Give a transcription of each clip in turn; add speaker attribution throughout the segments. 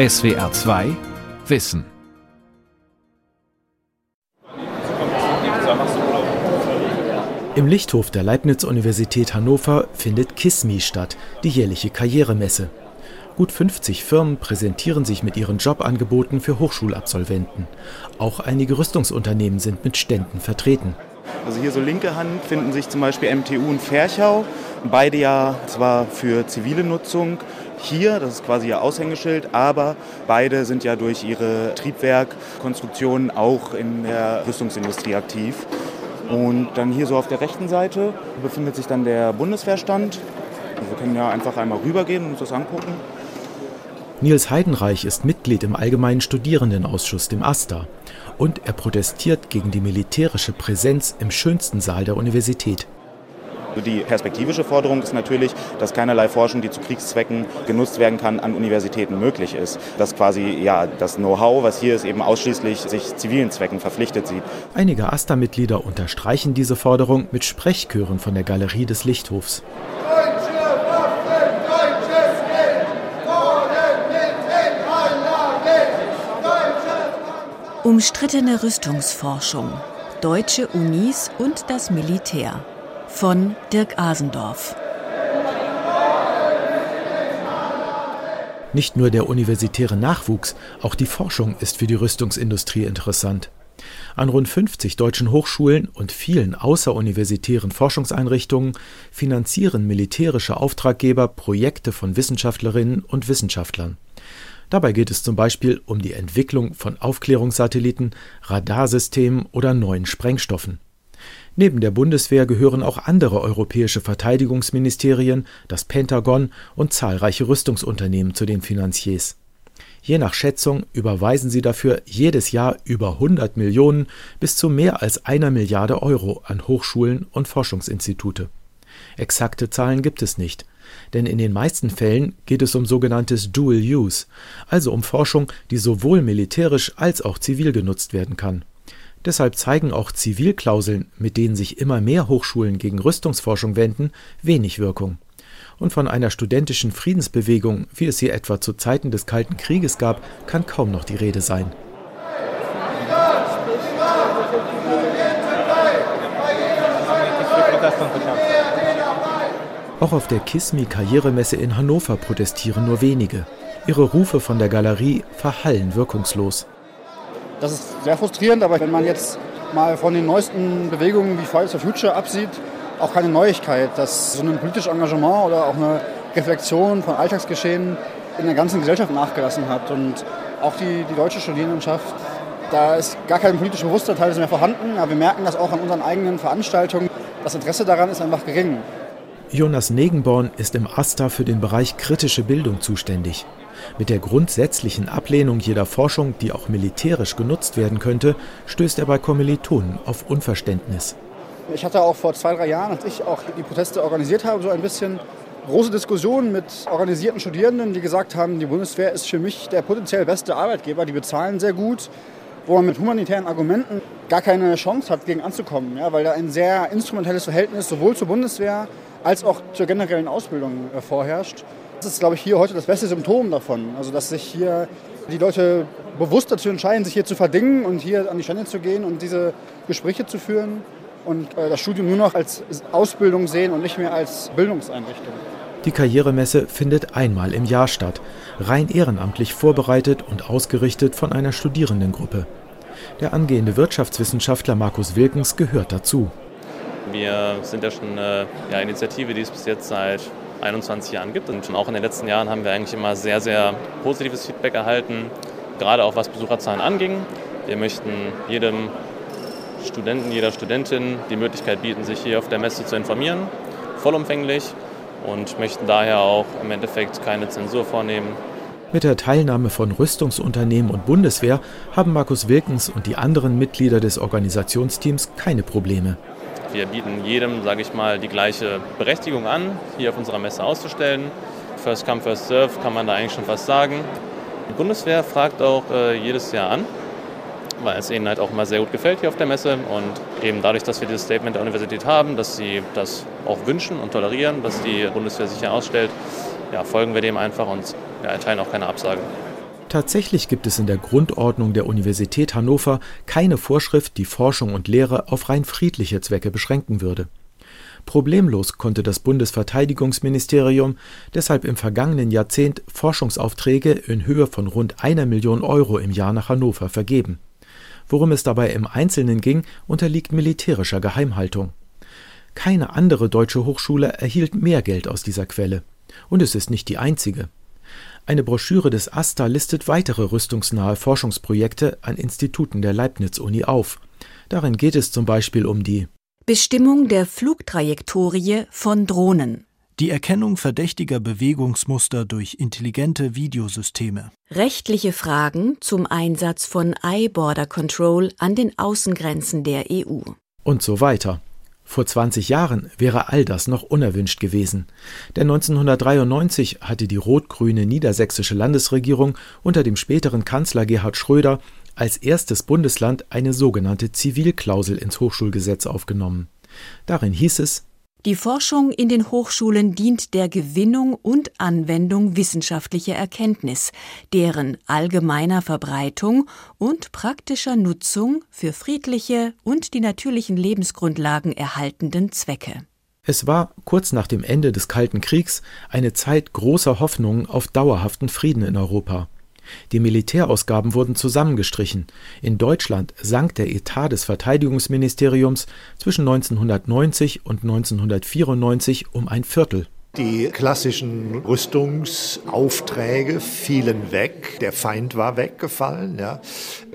Speaker 1: SWR 2 Wissen.
Speaker 2: Im Lichthof der Leibniz-Universität Hannover findet KISMI statt, die jährliche Karrieremesse. Gut 50 Firmen präsentieren sich mit ihren Jobangeboten für Hochschulabsolventen. Auch einige Rüstungsunternehmen sind mit Ständen vertreten.
Speaker 3: Also hier so linke Hand finden sich zum Beispiel MTU und Ferchau. Beide ja zwar für zivile Nutzung hier, das ist quasi ihr Aushängeschild, aber beide sind ja durch ihre Triebwerkkonstruktionen auch in der Rüstungsindustrie aktiv. Und dann hier so auf der rechten Seite befindet sich dann der Bundeswehrstand. Wir können ja einfach einmal rübergehen und uns das angucken.
Speaker 2: Nils Heidenreich ist Mitglied im Allgemeinen Studierendenausschuss, dem AStA. Und er protestiert gegen die militärische Präsenz im schönsten Saal der Universität.
Speaker 3: Die perspektivische Forderung ist natürlich, dass keinerlei Forschung, die zu Kriegszwecken genutzt werden kann, an Universitäten möglich ist. Dass quasi ja, das Know-how, was hier ist, eben ausschließlich sich zivilen Zwecken verpflichtet sieht.
Speaker 2: Einige AStA-Mitglieder unterstreichen diese Forderung mit Sprechchören von der Galerie des Lichthofs.
Speaker 4: Umstrittene Rüstungsforschung, deutsche Unis und das Militär von Dirk Asendorf.
Speaker 2: Nicht nur der universitäre Nachwuchs, auch die Forschung ist für die Rüstungsindustrie interessant. An rund 50 deutschen Hochschulen und vielen außeruniversitären Forschungseinrichtungen finanzieren militärische Auftraggeber Projekte von Wissenschaftlerinnen und Wissenschaftlern. Dabei geht es zum Beispiel um die Entwicklung von Aufklärungssatelliten, Radarsystemen oder neuen Sprengstoffen. Neben der Bundeswehr gehören auch andere europäische Verteidigungsministerien, das Pentagon und zahlreiche Rüstungsunternehmen zu den Finanziers. Je nach Schätzung überweisen sie dafür jedes Jahr über 100 Millionen bis zu mehr als einer Milliarde Euro an Hochschulen und Forschungsinstitute. Exakte Zahlen gibt es nicht, denn in den meisten Fällen geht es um sogenanntes Dual Use, also um Forschung, die sowohl militärisch als auch zivil genutzt werden kann. Deshalb zeigen auch Zivilklauseln, mit denen sich immer mehr Hochschulen gegen Rüstungsforschung wenden, wenig Wirkung. Und von einer studentischen Friedensbewegung, wie es sie etwa zu Zeiten des Kalten Krieges gab, kann kaum noch die Rede sein. Auch auf der KISMI Karrieremesse in Hannover protestieren nur wenige. Ihre Rufe von der Galerie verhallen wirkungslos.
Speaker 5: Das ist sehr frustrierend, aber wenn man jetzt mal von den neuesten Bewegungen wie Fridays for Future absieht, auch keine Neuigkeit, dass so ein politisches Engagement oder auch eine Reflexion von Alltagsgeschehen in der ganzen Gesellschaft nachgelassen hat. Und auch die, die deutsche Studierendenschaft, da ist gar kein politischer Bewusstsein mehr vorhanden, aber wir merken das auch an unseren eigenen Veranstaltungen. Das Interesse daran ist einfach gering.
Speaker 2: Jonas Negenborn ist im AStA für den Bereich kritische Bildung zuständig. Mit der grundsätzlichen Ablehnung jeder Forschung, die auch militärisch genutzt werden könnte, stößt er bei Kommilitonen auf Unverständnis.
Speaker 5: Ich hatte auch vor zwei, drei Jahren, als ich auch die Proteste organisiert habe, so ein bisschen große Diskussionen mit organisierten Studierenden, die gesagt haben, die Bundeswehr ist für mich der potenziell beste Arbeitgeber, die bezahlen sehr gut, wo man mit humanitären Argumenten gar keine Chance hat, gegen anzukommen, ja, weil da ein sehr instrumentelles Verhältnis sowohl zur Bundeswehr als auch zur generellen Ausbildung äh, vorherrscht. Das ist, glaube ich, hier heute das beste Symptom davon. Also, dass sich hier die Leute bewusst dazu entscheiden, sich hier zu verdingen und hier an die Stände zu gehen und diese Gespräche zu führen und äh, das Studium nur noch als Ausbildung sehen und nicht mehr als Bildungseinrichtung.
Speaker 2: Die Karrieremesse findet einmal im Jahr statt, rein ehrenamtlich vorbereitet und ausgerichtet von einer Studierendengruppe. Der angehende Wirtschaftswissenschaftler Markus Wilkens gehört dazu.
Speaker 6: Wir sind ja schon eine ja, Initiative, die es bis jetzt seit 21 Jahren gibt. Und schon auch in den letzten Jahren haben wir eigentlich immer sehr, sehr positives Feedback erhalten, gerade auch was Besucherzahlen anging. Wir möchten jedem Studenten, jeder Studentin die Möglichkeit bieten, sich hier auf der Messe zu informieren, vollumfänglich und möchten daher auch im Endeffekt keine Zensur vornehmen.
Speaker 2: Mit der Teilnahme von Rüstungsunternehmen und Bundeswehr haben Markus Wilkens und die anderen Mitglieder des Organisationsteams keine Probleme.
Speaker 6: Wir bieten jedem, sage ich mal, die gleiche Berechtigung an, hier auf unserer Messe auszustellen. First come, first serve kann man da eigentlich schon fast sagen. Die Bundeswehr fragt auch äh, jedes Jahr an, weil es ihnen halt auch immer sehr gut gefällt hier auf der Messe. Und eben dadurch, dass wir dieses Statement der Universität haben, dass sie das auch wünschen und tolerieren, dass die Bundeswehr sich hier ausstellt, ja, folgen wir dem einfach und ja, erteilen auch keine Absagen.
Speaker 2: Tatsächlich gibt es in der Grundordnung der Universität Hannover keine Vorschrift, die Forschung und Lehre auf rein friedliche Zwecke beschränken würde. Problemlos konnte das Bundesverteidigungsministerium deshalb im vergangenen Jahrzehnt Forschungsaufträge in Höhe von rund einer Million Euro im Jahr nach Hannover vergeben. Worum es dabei im Einzelnen ging, unterliegt militärischer Geheimhaltung. Keine andere deutsche Hochschule erhielt mehr Geld aus dieser Quelle. Und es ist nicht die einzige. Eine Broschüre des AStA listet weitere rüstungsnahe Forschungsprojekte an Instituten der Leibniz-Uni auf. Darin geht es zum Beispiel um die
Speaker 4: Bestimmung der Flugtrajektorie von Drohnen.
Speaker 7: Die Erkennung verdächtiger Bewegungsmuster durch intelligente Videosysteme.
Speaker 4: Rechtliche Fragen zum Einsatz von Eye-Border Control an den Außengrenzen der EU.
Speaker 2: Und so weiter. Vor 20 Jahren wäre all das noch unerwünscht gewesen. Denn 1993 hatte die rot-grüne niedersächsische Landesregierung unter dem späteren Kanzler Gerhard Schröder als erstes Bundesland eine sogenannte Zivilklausel ins Hochschulgesetz aufgenommen. Darin hieß es
Speaker 4: Die Forschung in den Hochschulen dient der Gewinnung und Anwendung wissenschaftlicher Erkenntnis, deren allgemeiner Verbreitung und praktischer Nutzung für friedliche und die natürlichen Lebensgrundlagen erhaltenden Zwecke.
Speaker 2: Es war kurz nach dem Ende des Kalten Kriegs eine Zeit großer Hoffnungen auf dauerhaften Frieden in Europa. Die Militärausgaben wurden zusammengestrichen. In Deutschland sank der Etat des Verteidigungsministeriums zwischen 1990 und 1994 um ein Viertel.
Speaker 8: Die klassischen Rüstungsaufträge fielen weg. Der Feind war weggefallen. Ja.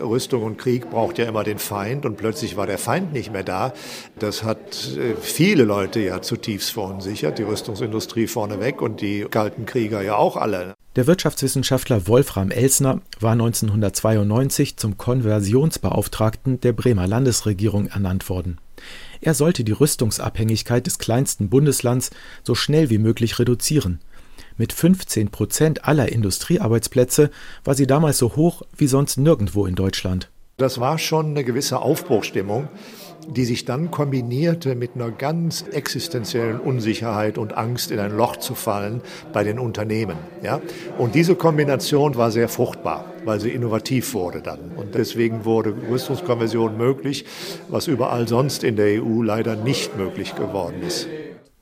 Speaker 8: Rüstung und Krieg braucht ja immer den Feind und plötzlich war der Feind nicht mehr da. Das hat äh, viele Leute ja zutiefst verunsichert. Die Rüstungsindustrie vorneweg und die kalten Krieger ja auch alle.
Speaker 2: Der Wirtschaftswissenschaftler Wolfram Elsner war 1992 zum Konversionsbeauftragten der Bremer Landesregierung ernannt worden. Er sollte die Rüstungsabhängigkeit des kleinsten Bundeslands so schnell wie möglich reduzieren. Mit 15 Prozent aller Industriearbeitsplätze war sie damals so hoch wie sonst nirgendwo in Deutschland.
Speaker 8: Das war schon eine gewisse Aufbruchstimmung die sich dann kombinierte mit einer ganz existenziellen Unsicherheit und Angst, in ein Loch zu fallen bei den Unternehmen. Ja? Und diese Kombination war sehr fruchtbar, weil sie innovativ wurde dann. Und deswegen wurde Rüstungskonversion möglich, was überall sonst in der EU leider nicht möglich geworden ist.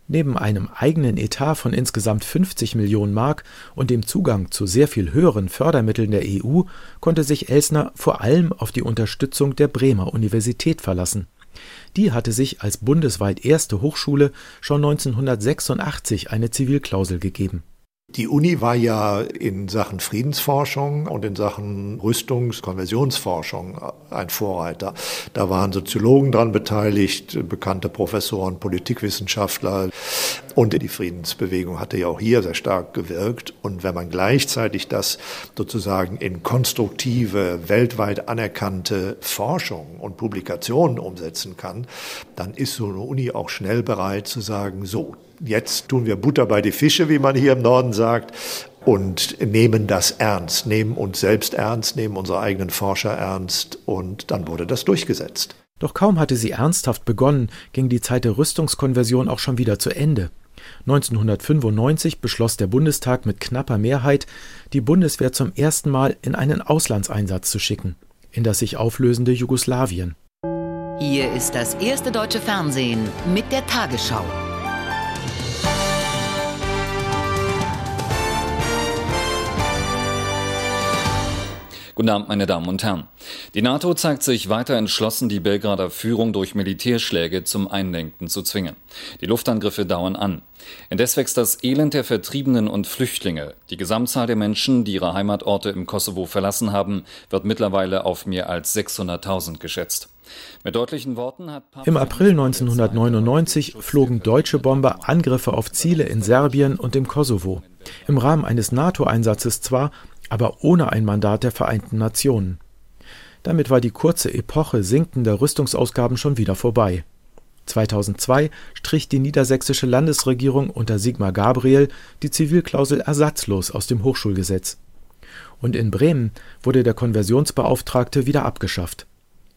Speaker 2: Neben einem eigenen Etat von insgesamt 50 Millionen Mark und dem Zugang zu sehr viel höheren Fördermitteln der EU konnte sich Elsner vor allem auf die Unterstützung der Bremer Universität verlassen. Die hatte sich als bundesweit erste Hochschule schon 1986 eine Zivilklausel gegeben
Speaker 8: die Uni war ja in Sachen Friedensforschung und in Sachen Rüstungs-, Konversionsforschung ein Vorreiter. Da waren Soziologen dran beteiligt, bekannte Professoren, Politikwissenschaftler. Und die Friedensbewegung hatte ja auch hier sehr stark gewirkt. Und wenn man gleichzeitig das sozusagen in konstruktive, weltweit anerkannte Forschung und Publikationen umsetzen kann, dann ist so eine Uni auch schnell bereit zu sagen, so, jetzt tun wir Butter bei die Fische, wie man hier im Norden sagt, und nehmen das ernst, nehmen uns selbst ernst, nehmen unsere eigenen Forscher ernst und dann wurde das durchgesetzt.
Speaker 2: Doch kaum hatte sie ernsthaft begonnen, ging die Zeit der Rüstungskonversion auch schon wieder zu Ende. 1995 beschloss der Bundestag mit knapper Mehrheit, die Bundeswehr zum ersten Mal in einen Auslandseinsatz zu schicken, in das sich auflösende Jugoslawien.
Speaker 9: Hier ist das erste deutsche Fernsehen mit der Tagesschau.
Speaker 10: Guten Abend, meine Damen und Herren. Die NATO zeigt sich weiter entschlossen, die Belgrader Führung durch Militärschläge zum Einlenken zu zwingen. Die Luftangriffe dauern an. Indes wächst das Elend der Vertriebenen und Flüchtlinge. Die Gesamtzahl der Menschen, die ihre Heimatorte im Kosovo verlassen haben, wird mittlerweile auf mehr als 600.000 geschätzt.
Speaker 2: Mit deutlichen Worten hat Papst Im April 1999 flogen deutsche Bomber Angriffe auf Ziele in Serbien und im Kosovo. Im Rahmen eines NATO-Einsatzes zwar, aber ohne ein Mandat der Vereinten Nationen. Damit war die kurze Epoche sinkender Rüstungsausgaben schon wieder vorbei. 2002 strich die niedersächsische Landesregierung unter Sigmar Gabriel die Zivilklausel ersatzlos aus dem Hochschulgesetz. Und in Bremen wurde der Konversionsbeauftragte wieder abgeschafft.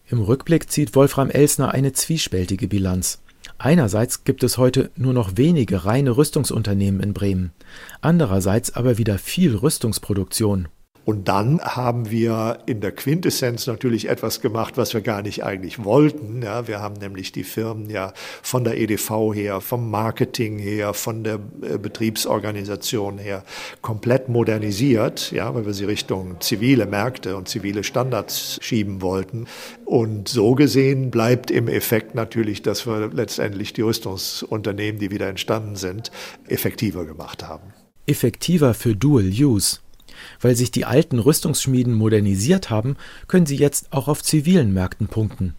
Speaker 2: Im Rückblick zieht Wolfram Elsner eine zwiespältige Bilanz. Einerseits gibt es heute nur noch wenige reine Rüstungsunternehmen in Bremen, andererseits aber wieder viel Rüstungsproduktion.
Speaker 8: Und dann haben wir in der Quintessenz natürlich etwas gemacht, was wir gar nicht eigentlich wollten. Ja, wir haben nämlich die Firmen ja von der EDV her, vom Marketing her, von der äh, Betriebsorganisation her komplett modernisiert, ja, weil wir sie Richtung zivile Märkte und zivile Standards schieben wollten. Und so gesehen bleibt im Effekt natürlich, dass wir letztendlich die Rüstungsunternehmen, die wieder entstanden sind, effektiver gemacht haben.
Speaker 2: Effektiver für Dual Use. Weil sich die alten Rüstungsschmieden modernisiert haben, können sie jetzt auch auf zivilen Märkten punkten.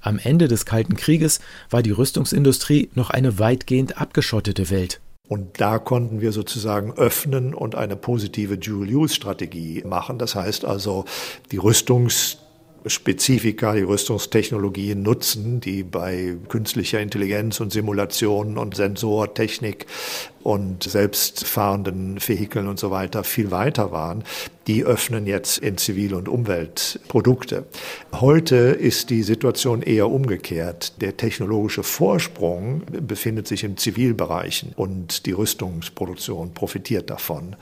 Speaker 2: Am Ende des Kalten Krieges war die Rüstungsindustrie noch eine weitgehend abgeschottete Welt.
Speaker 8: Und da konnten wir sozusagen öffnen und eine positive Dual-Use-Strategie machen. Das heißt also, die Rüstungs Spezifika, die Rüstungstechnologien nutzen, die bei künstlicher Intelligenz und Simulationen und Sensortechnik und selbstfahrenden Vehikeln und so weiter viel weiter waren, die öffnen jetzt in Zivil- und Umweltprodukte. Heute ist die Situation eher umgekehrt. Der technologische Vorsprung befindet sich in Zivilbereichen und die Rüstungsproduktion profitiert davon.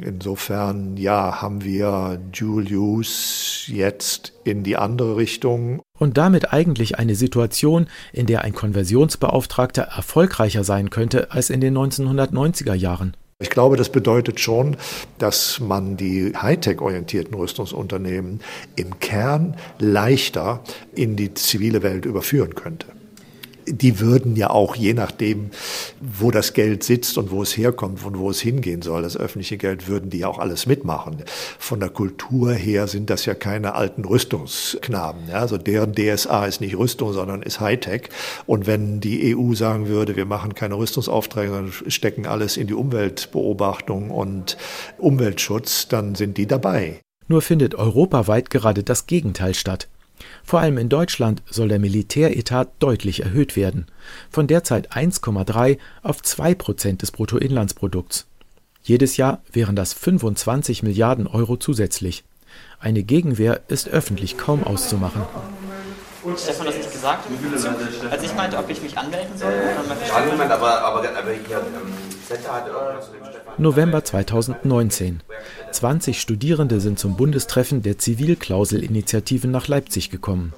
Speaker 8: Insofern, ja, haben wir Dual Use jetzt in die andere Richtung
Speaker 2: und damit eigentlich eine Situation, in der ein Konversionsbeauftragter erfolgreicher sein könnte als in den 1990er Jahren.
Speaker 8: Ich glaube, das bedeutet schon, dass man die Hightech-orientierten Rüstungsunternehmen im Kern leichter in die zivile Welt überführen könnte die würden ja auch je nachdem, wo das Geld sitzt und wo es herkommt und wo es hingehen soll, das öffentliche Geld, würden die auch alles mitmachen. Von der Kultur her sind das ja keine alten Rüstungsknaben. Ja? Also deren DSA ist nicht Rüstung, sondern ist Hightech. Und wenn die EU sagen würde, wir machen keine Rüstungsaufträge, sondern stecken alles in die Umweltbeobachtung und Umweltschutz, dann sind die dabei.
Speaker 2: Nur findet europaweit gerade das Gegenteil statt. Vor allem in Deutschland soll der Militäretat deutlich erhöht werden, von derzeit 1,3 auf 2 Prozent des Bruttoinlandsprodukts. Jedes Jahr wären das 25 Milliarden Euro zusätzlich. Eine Gegenwehr ist öffentlich kaum auszumachen.
Speaker 11: Und Stefan das nicht gesagt? Als ich meinte, ob ich mich anmelden soll?
Speaker 2: Moment, aber, aber, aber hier, ähm, November 2019. 20 Studierende sind zum Bundestreffen der Zivilklausel-Initiativen nach Leipzig gekommen.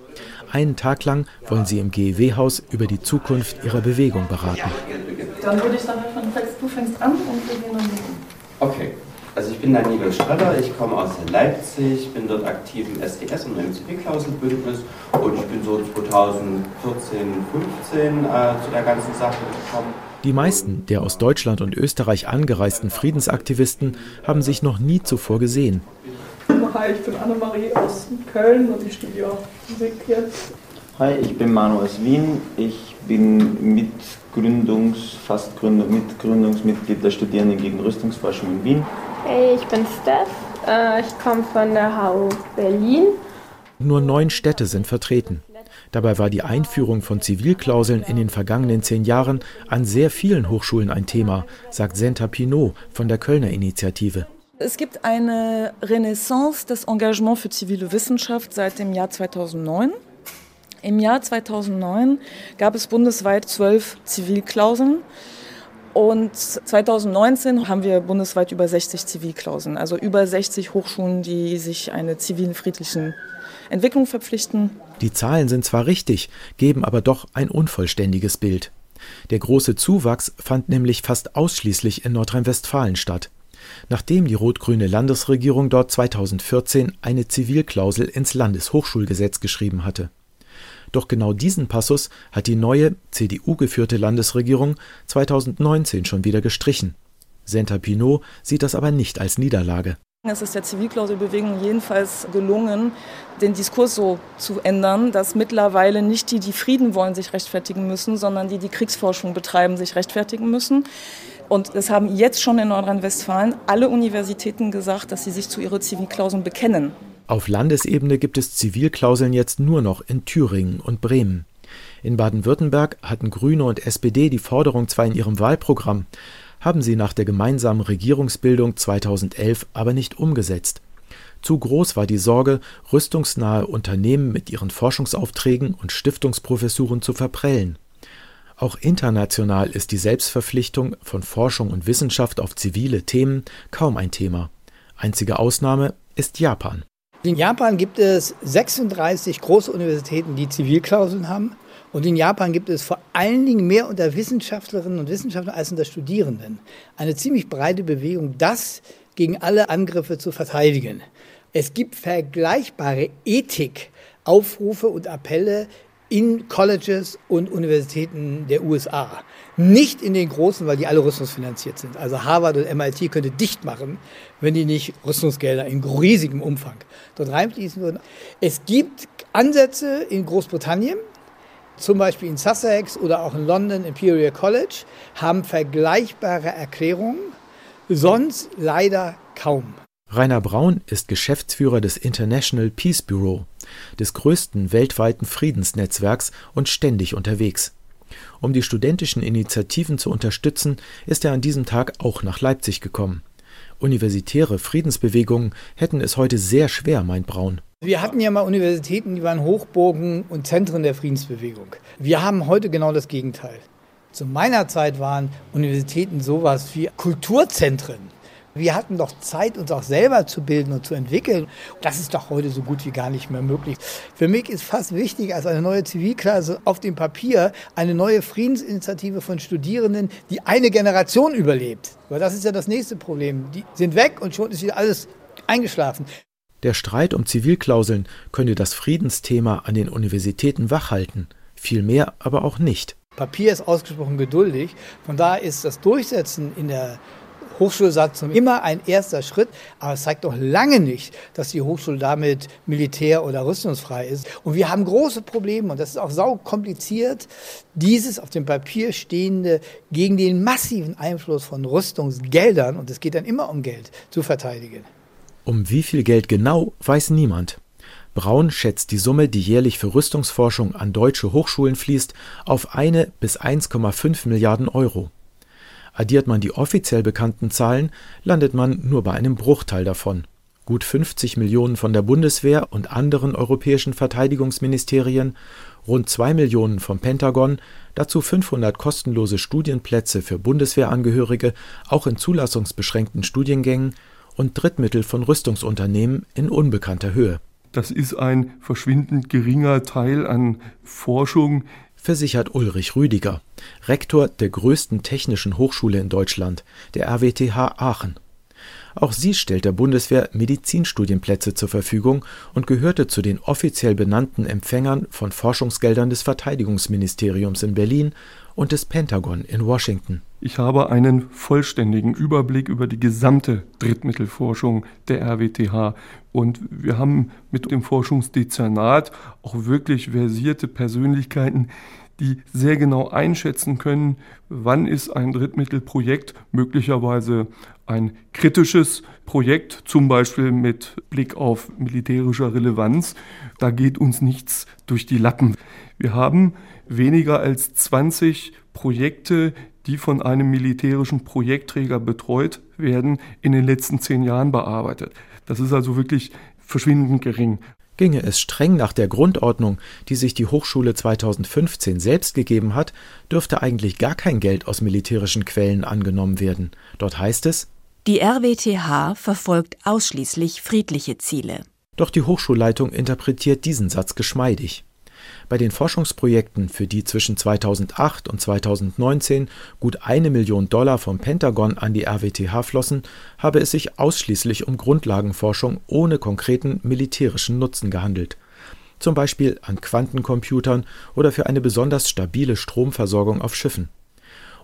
Speaker 2: Einen Tag lang wollen sie im GEW-Haus über die Zukunft ihrer Bewegung beraten.
Speaker 12: Dann würde ich sagen, du fängst an und wir gehen dann
Speaker 13: Okay. Also ich bin Daniel Streller, ich komme aus Leipzig, bin dort aktiv im SDS und im Zivilklauselbündnis und ich bin so 2014, 15 äh, zu der ganzen Sache gekommen.
Speaker 2: Die meisten der aus Deutschland und Österreich angereisten Friedensaktivisten haben sich noch nie zuvor gesehen.
Speaker 12: Hi, ich bin Annemarie aus Köln und ich studiere Musik jetzt.
Speaker 14: Hi, ich bin Manu aus Wien. Ich bin Mitgründungs, fast Gründung, Mitgründungsmitglied der Studierenden gegen Rüstungsforschung in Wien.
Speaker 15: Hey, ich bin Steph. Äh, ich komme von der HU Berlin.
Speaker 2: Nur neun Städte sind vertreten. Dabei war die Einführung von Zivilklauseln in den vergangenen zehn Jahren an sehr vielen Hochschulen ein Thema, sagt Senta Pinot von der Kölner Initiative.
Speaker 16: Es gibt eine Renaissance des Engagements für zivile Wissenschaft seit dem Jahr 2009. Im Jahr 2009 gab es bundesweit zwölf Zivilklauseln. Und 2019 haben wir bundesweit über 60 Zivilklauseln, also über 60 Hochschulen, die sich einer zivilen friedlichen Entwicklung verpflichten.
Speaker 2: Die Zahlen sind zwar richtig, geben aber doch ein unvollständiges Bild. Der große Zuwachs fand nämlich fast ausschließlich in Nordrhein-Westfalen statt. Nachdem die rot-grüne Landesregierung dort 2014 eine Zivilklausel ins Landeshochschulgesetz geschrieben hatte. Doch genau diesen Passus hat die neue, CDU-geführte Landesregierung 2019 schon wieder gestrichen. Senta Pinot sieht das aber nicht als Niederlage.
Speaker 16: Es ist der Zivilklauselbewegung jedenfalls gelungen, den Diskurs so zu ändern, dass mittlerweile nicht die, die Frieden wollen, sich rechtfertigen müssen, sondern die, die Kriegsforschung betreiben, sich rechtfertigen müssen. Und es haben jetzt schon in Nordrhein-Westfalen alle Universitäten gesagt, dass sie sich zu ihren Zivilklauseln bekennen.
Speaker 2: Auf Landesebene gibt es Zivilklauseln jetzt nur noch in Thüringen und Bremen. In Baden-Württemberg hatten Grüne und SPD die Forderung zwar in ihrem Wahlprogramm, haben sie nach der gemeinsamen Regierungsbildung 2011 aber nicht umgesetzt. Zu groß war die Sorge, rüstungsnahe Unternehmen mit ihren Forschungsaufträgen und Stiftungsprofessuren zu verprellen. Auch international ist die Selbstverpflichtung von Forschung und Wissenschaft auf zivile Themen kaum ein Thema. Einzige Ausnahme ist Japan.
Speaker 17: In Japan gibt es 36 große Universitäten, die Zivilklauseln haben. Und in Japan gibt es vor allen Dingen mehr unter Wissenschaftlerinnen und Wissenschaftlern als unter Studierenden. Eine ziemlich breite Bewegung, das gegen alle Angriffe zu verteidigen. Es gibt vergleichbare Ethik-Aufrufe und Appelle in Colleges und Universitäten der USA. Nicht in den großen, weil die alle rüstungsfinanziert sind. Also Harvard und MIT könnte dicht machen, wenn die nicht Rüstungsgelder in riesigem Umfang dort reinfließen würden. Es gibt Ansätze in Großbritannien, zum Beispiel in Sussex oder auch in London Imperial College, haben vergleichbare Erklärungen, sonst leider kaum.
Speaker 2: Rainer Braun ist Geschäftsführer des International Peace Bureau, des größten weltweiten Friedensnetzwerks und ständig unterwegs. Um die studentischen Initiativen zu unterstützen, ist er an diesem Tag auch nach Leipzig gekommen. Universitäre Friedensbewegungen hätten es heute sehr schwer, meint Braun.
Speaker 17: Wir hatten ja mal Universitäten, die waren Hochburgen und Zentren der Friedensbewegung. Wir haben heute genau das Gegenteil. Zu meiner Zeit waren Universitäten sowas wie Kulturzentren. Wir hatten doch Zeit, uns auch selber zu bilden und zu entwickeln. Das ist doch heute so gut wie gar nicht mehr möglich. Für mich ist fast wichtiger als eine neue Zivilklasse auf dem Papier eine neue Friedensinitiative von Studierenden, die eine Generation überlebt. Weil das ist ja das nächste Problem. Die sind weg und schon ist wieder alles eingeschlafen.
Speaker 2: Der Streit um Zivilklauseln könne das Friedensthema an den Universitäten wachhalten, viel mehr aber auch nicht.
Speaker 17: Papier ist ausgesprochen geduldig. Von daher ist das Durchsetzen in der Hochschulsatzung immer ein erster Schritt, aber es zeigt doch lange nicht, dass die Hochschule damit militär- oder rüstungsfrei ist. Und wir haben große Probleme, und das ist auch sau kompliziert, dieses auf dem Papier stehende gegen den massiven Einfluss von Rüstungsgeldern, und es geht dann immer um Geld, zu verteidigen.
Speaker 2: Um wie viel Geld genau, weiß niemand. Braun schätzt die Summe, die jährlich für Rüstungsforschung an deutsche Hochschulen fließt, auf eine bis 1,5 Milliarden Euro. Addiert man die offiziell bekannten Zahlen, landet man nur bei einem Bruchteil davon. Gut 50 Millionen von der Bundeswehr und anderen europäischen Verteidigungsministerien, rund 2 Millionen vom Pentagon, dazu 500 kostenlose Studienplätze für Bundeswehrangehörige, auch in zulassungsbeschränkten Studiengängen und Drittmittel von Rüstungsunternehmen in unbekannter Höhe.
Speaker 18: Das ist ein verschwindend geringer Teil an Forschung,
Speaker 2: versichert Ulrich Rüdiger, Rektor der größten technischen Hochschule in Deutschland, der RWTH Aachen. Auch sie stellt der Bundeswehr Medizinstudienplätze zur Verfügung und gehörte zu den offiziell benannten Empfängern von Forschungsgeldern des Verteidigungsministeriums in Berlin und des Pentagon in Washington.
Speaker 18: Ich habe einen vollständigen Überblick über die gesamte Drittmittelforschung der RWTH und wir haben mit dem Forschungsdezernat auch wirklich versierte Persönlichkeiten, die sehr genau einschätzen können, wann ist ein Drittmittelprojekt möglicherweise ein kritisches Projekt, zum Beispiel mit Blick auf militärischer Relevanz. Da geht uns nichts durch die Lappen. Wir haben weniger als 20 Projekte, die von einem militärischen Projektträger betreut werden, in den letzten zehn Jahren bearbeitet. Das ist also wirklich verschwindend gering.
Speaker 2: Ginge es streng nach der Grundordnung, die sich die Hochschule 2015 selbst gegeben hat, dürfte eigentlich gar kein Geld aus militärischen Quellen angenommen werden. Dort heißt es,
Speaker 4: die RWTH verfolgt ausschließlich friedliche Ziele.
Speaker 2: Doch die Hochschulleitung interpretiert diesen Satz geschmeidig. Bei den Forschungsprojekten, für die zwischen 2008 und 2019 gut eine Million Dollar vom Pentagon an die RWTH flossen, habe es sich ausschließlich um Grundlagenforschung ohne konkreten militärischen Nutzen gehandelt. Zum Beispiel an Quantencomputern oder für eine besonders stabile Stromversorgung auf Schiffen.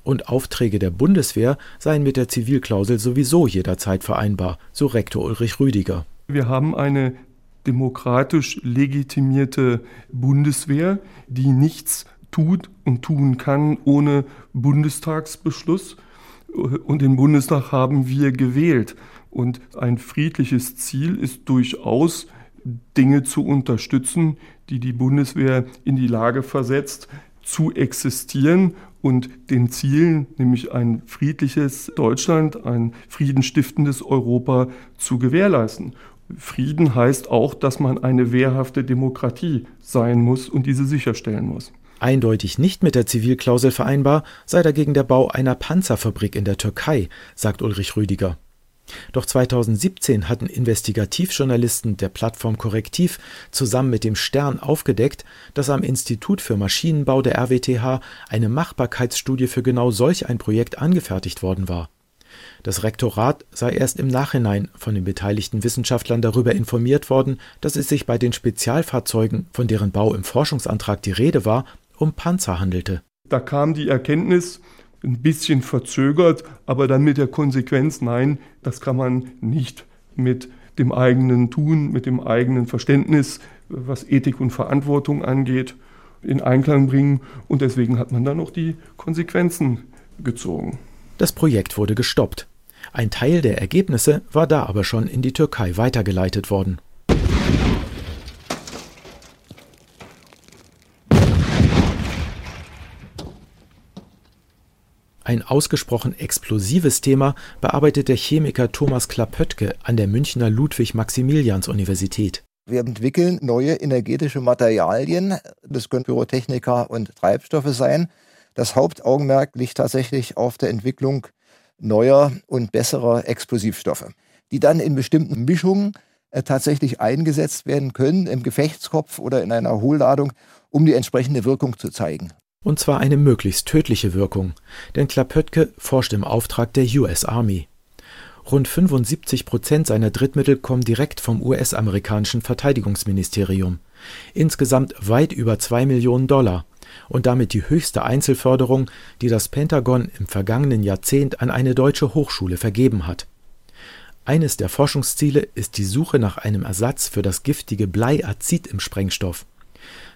Speaker 2: Und Aufträge der Bundeswehr seien mit der Zivilklausel sowieso jederzeit vereinbar, so Rektor Ulrich Rüdiger.
Speaker 18: Wir haben eine demokratisch legitimierte Bundeswehr, die nichts tut und tun kann ohne Bundestagsbeschluss. Und den Bundestag haben wir gewählt. Und ein friedliches Ziel ist durchaus, Dinge zu unterstützen, die die Bundeswehr in die Lage versetzt, zu existieren und den Zielen, nämlich ein friedliches Deutschland, ein friedenstiftendes Europa zu gewährleisten. Frieden heißt auch, dass man eine wehrhafte Demokratie sein muss und diese sicherstellen muss.
Speaker 2: Eindeutig nicht mit der Zivilklausel vereinbar sei dagegen der Bau einer Panzerfabrik in der Türkei, sagt Ulrich Rüdiger. Doch 2017 hatten Investigativjournalisten der Plattform Korrektiv zusammen mit dem Stern aufgedeckt, dass am Institut für Maschinenbau der RWTH eine Machbarkeitsstudie für genau solch ein Projekt angefertigt worden war. Das Rektorat sei erst im Nachhinein von den beteiligten Wissenschaftlern darüber informiert worden, dass es sich bei den Spezialfahrzeugen, von deren Bau im Forschungsantrag die Rede war, um Panzer handelte.
Speaker 18: Da kam die Erkenntnis, ein bisschen verzögert, aber dann mit der Konsequenz, nein, das kann man nicht mit dem eigenen Tun, mit dem eigenen Verständnis, was Ethik und Verantwortung angeht, in Einklang bringen. Und deswegen hat man dann noch die Konsequenzen gezogen.
Speaker 2: Das Projekt wurde gestoppt. Ein Teil der Ergebnisse war da aber schon in die Türkei weitergeleitet worden. Ein ausgesprochen explosives Thema bearbeitet der Chemiker Thomas Klapöttke an der Münchner Ludwig-Maximilians-Universität.
Speaker 19: Wir entwickeln neue energetische Materialien. Das können Pyrotechnika und Treibstoffe sein. Das Hauptaugenmerk liegt tatsächlich auf der Entwicklung neuer und besserer Explosivstoffe, die dann in bestimmten Mischungen äh, tatsächlich eingesetzt werden können, im Gefechtskopf oder in einer Hohlladung, um die entsprechende Wirkung zu zeigen
Speaker 2: und zwar eine möglichst tödliche Wirkung, denn Klapöttke forscht im Auftrag der US Army. Rund 75 Prozent seiner Drittmittel kommen direkt vom US-amerikanischen Verteidigungsministerium. Insgesamt weit über zwei Millionen Dollar und damit die höchste Einzelförderung, die das Pentagon im vergangenen Jahrzehnt an eine deutsche Hochschule vergeben hat. Eines der Forschungsziele ist die Suche nach einem Ersatz für das giftige Bleiazid im Sprengstoff.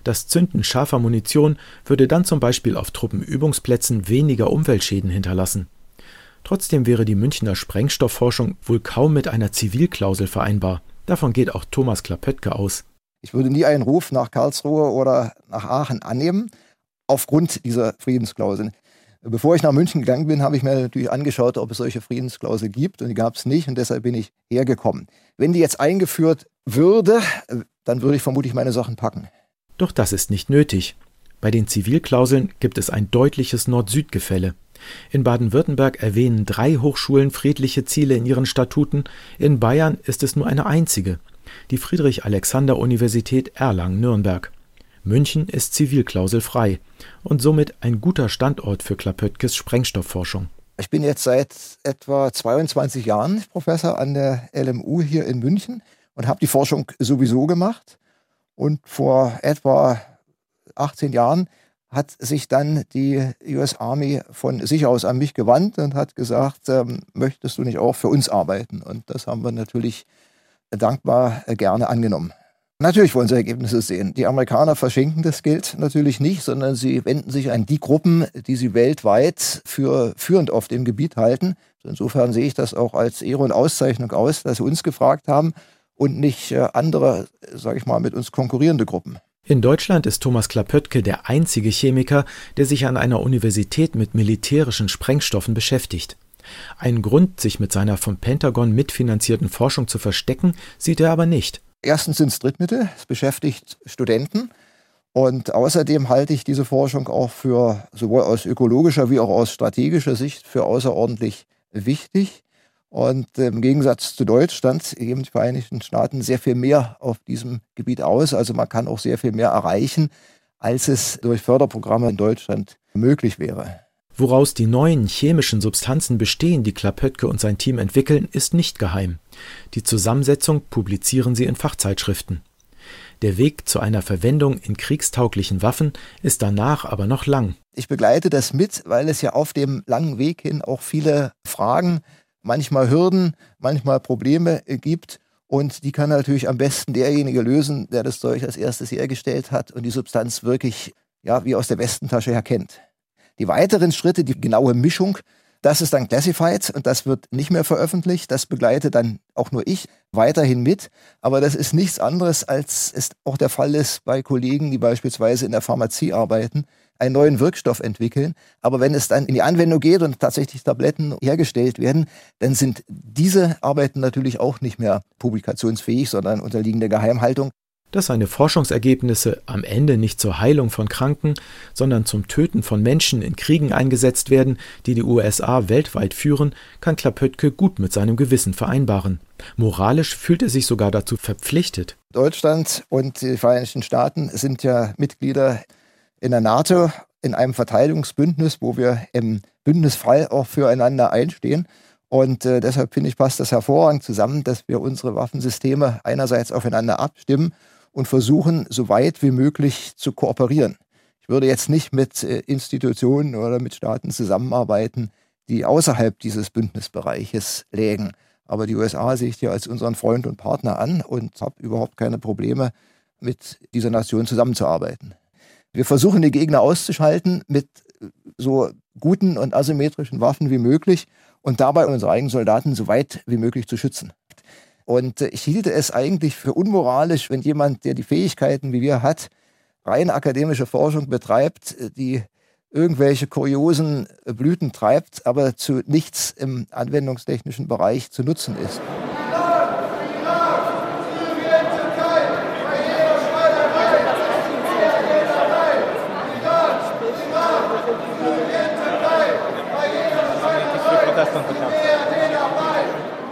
Speaker 2: Das Zünden scharfer Munition würde dann zum Beispiel auf Truppenübungsplätzen weniger Umweltschäden hinterlassen. Trotzdem wäre die Münchner Sprengstoffforschung wohl kaum mit einer Zivilklausel vereinbar. Davon geht auch Thomas Klapöttke aus.
Speaker 19: Ich würde nie einen Ruf nach Karlsruhe oder nach Aachen annehmen, aufgrund dieser Friedensklausel. Bevor ich nach München gegangen bin, habe ich mir natürlich angeschaut, ob es solche Friedensklausel gibt und die gab es nicht und deshalb bin ich hergekommen. Wenn die jetzt eingeführt würde, dann würde ich vermutlich meine Sachen packen.
Speaker 2: Doch das ist nicht nötig. Bei den Zivilklauseln gibt es ein deutliches Nord-Süd-Gefälle. In Baden-Württemberg erwähnen drei Hochschulen friedliche Ziele in ihren Statuten, in Bayern ist es nur eine einzige, die Friedrich-Alexander-Universität Erlangen-Nürnberg. München ist zivilklauselfrei und somit ein guter Standort für Klapöttges Sprengstoffforschung.
Speaker 19: Ich bin jetzt seit etwa 22 Jahren Professor an der LMU hier in München und habe die Forschung sowieso gemacht. Und vor etwa 18 Jahren hat sich dann die US Army von sich aus an mich gewandt und hat gesagt, ähm, möchtest du nicht auch für uns arbeiten? Und das haben wir natürlich dankbar äh, gerne angenommen. Natürlich wollen sie Ergebnisse sehen. Die Amerikaner verschenken das Geld natürlich nicht, sondern sie wenden sich an die Gruppen, die sie weltweit für führend auf dem Gebiet halten. Insofern sehe ich das auch als Ehre und Auszeichnung aus, dass sie uns gefragt haben und nicht äh, andere, sage ich mal, mit uns konkurrierende Gruppen.
Speaker 2: In Deutschland ist Thomas Klapöttke der einzige Chemiker, der sich an einer Universität mit militärischen Sprengstoffen beschäftigt. Einen Grund, sich mit seiner vom Pentagon mitfinanzierten Forschung zu verstecken, sieht er aber nicht.
Speaker 19: Erstens sind es Drittmittel, es beschäftigt Studenten. Und außerdem halte ich diese Forschung auch für sowohl aus ökologischer wie auch aus strategischer Sicht für außerordentlich wichtig. Und im Gegensatz zu Deutschland geben die Vereinigten Staaten sehr viel mehr auf diesem Gebiet aus. Also man kann auch sehr viel mehr erreichen, als es durch Förderprogramme in Deutschland möglich wäre.
Speaker 2: Woraus die neuen chemischen Substanzen bestehen, die Klapöttke und sein Team entwickeln, ist nicht geheim. Die Zusammensetzung publizieren sie in Fachzeitschriften. Der Weg zu einer Verwendung in kriegstauglichen Waffen ist danach aber noch lang.
Speaker 19: Ich begleite das mit, weil es ja auf dem langen Weg hin auch viele Fragen manchmal Hürden, manchmal Probleme gibt. Und die kann natürlich am besten derjenige lösen, der das Zeug als erstes hergestellt hat und die Substanz wirklich ja, wie aus der Westentasche her kennt. Die weiteren Schritte, die genaue Mischung, das ist dann classified und das wird nicht mehr veröffentlicht. Das begleite dann auch nur ich weiterhin mit. Aber das ist nichts anderes, als es auch der Fall ist bei Kollegen, die beispielsweise in der Pharmazie arbeiten, einen neuen Wirkstoff entwickeln. Aber wenn es dann in die Anwendung geht und tatsächlich Tabletten hergestellt werden, dann sind diese Arbeiten natürlich auch nicht mehr publikationsfähig, sondern unterliegen der Geheimhaltung.
Speaker 2: Dass seine Forschungsergebnisse am Ende nicht zur Heilung von Kranken, sondern zum Töten von Menschen in Kriegen eingesetzt werden, die die USA weltweit führen, kann Klapöttke gut mit seinem Gewissen vereinbaren. Moralisch fühlt er sich sogar dazu verpflichtet.
Speaker 19: Deutschland und die Vereinigten Staaten sind ja Mitglieder in der NATO, in einem Verteidigungsbündnis, wo wir im Bündnisfall auch füreinander einstehen. Und äh, deshalb finde ich, passt das hervorragend zusammen, dass wir unsere Waffensysteme einerseits aufeinander abstimmen und versuchen, so weit wie möglich zu kooperieren. Ich würde jetzt nicht mit äh, Institutionen oder mit Staaten zusammenarbeiten, die außerhalb dieses Bündnisbereiches lägen. Aber die USA sehe ich hier als unseren Freund und Partner an und habe überhaupt keine Probleme, mit dieser Nation zusammenzuarbeiten. Wir versuchen, die Gegner auszuschalten mit äh, so guten und asymmetrischen Waffen wie möglich und dabei unsere eigenen Soldaten so weit wie möglich zu schützen. Und äh, ich hielte es eigentlich für unmoralisch, wenn jemand, der die Fähigkeiten wie wir hat, rein akademische Forschung betreibt, äh, die irgendwelche kuriosen Blüten treibt, aber zu nichts im anwendungstechnischen Bereich zu nutzen ist.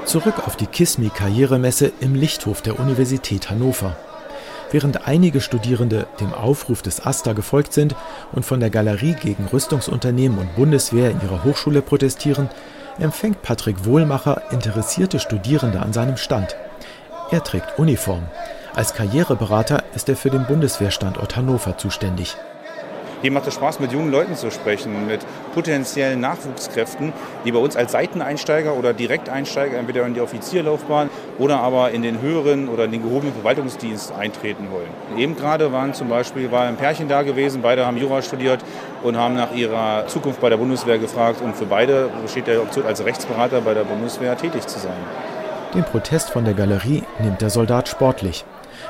Speaker 2: Zurück auf die KISMI Karrieremesse im Lichthof der Universität Hannover. Während einige Studierende dem Aufruf des AStA gefolgt sind und von der Galerie gegen Rüstungsunternehmen und Bundeswehr in ihrer Hochschule protestieren, empfängt Patrick Wohlmacher interessierte Studierende an seinem Stand. Er trägt Uniform. Als Karriereberater ist er für den Bundeswehrstandort Hannover zuständig.
Speaker 3: Hier macht es Spaß, mit jungen Leuten zu sprechen, mit potenziellen Nachwuchskräften, die bei uns als Seiteneinsteiger oder Direkteinsteiger entweder in die Offizierlaufbahn oder aber in den höheren oder in den gehobenen Verwaltungsdienst eintreten wollen. Eben gerade waren zum Beispiel war ein Pärchen da gewesen, beide haben Jura studiert und haben nach ihrer Zukunft bei der Bundeswehr gefragt und für beide besteht der Option als Rechtsberater bei der Bundeswehr tätig zu sein.
Speaker 2: Den Protest von der Galerie nimmt der Soldat sportlich.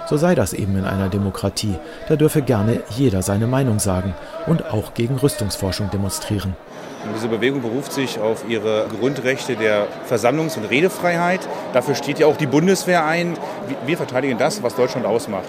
Speaker 2: So sei das eben in einer Demokratie. Da dürfe gerne jeder seine Meinung sagen und auch gegen Rüstungsforschung demonstrieren.
Speaker 3: Diese Bewegung beruft sich auf ihre Grundrechte der Versammlungs- und Redefreiheit. Dafür steht ja auch die Bundeswehr ein. Wir verteidigen das, was Deutschland ausmacht.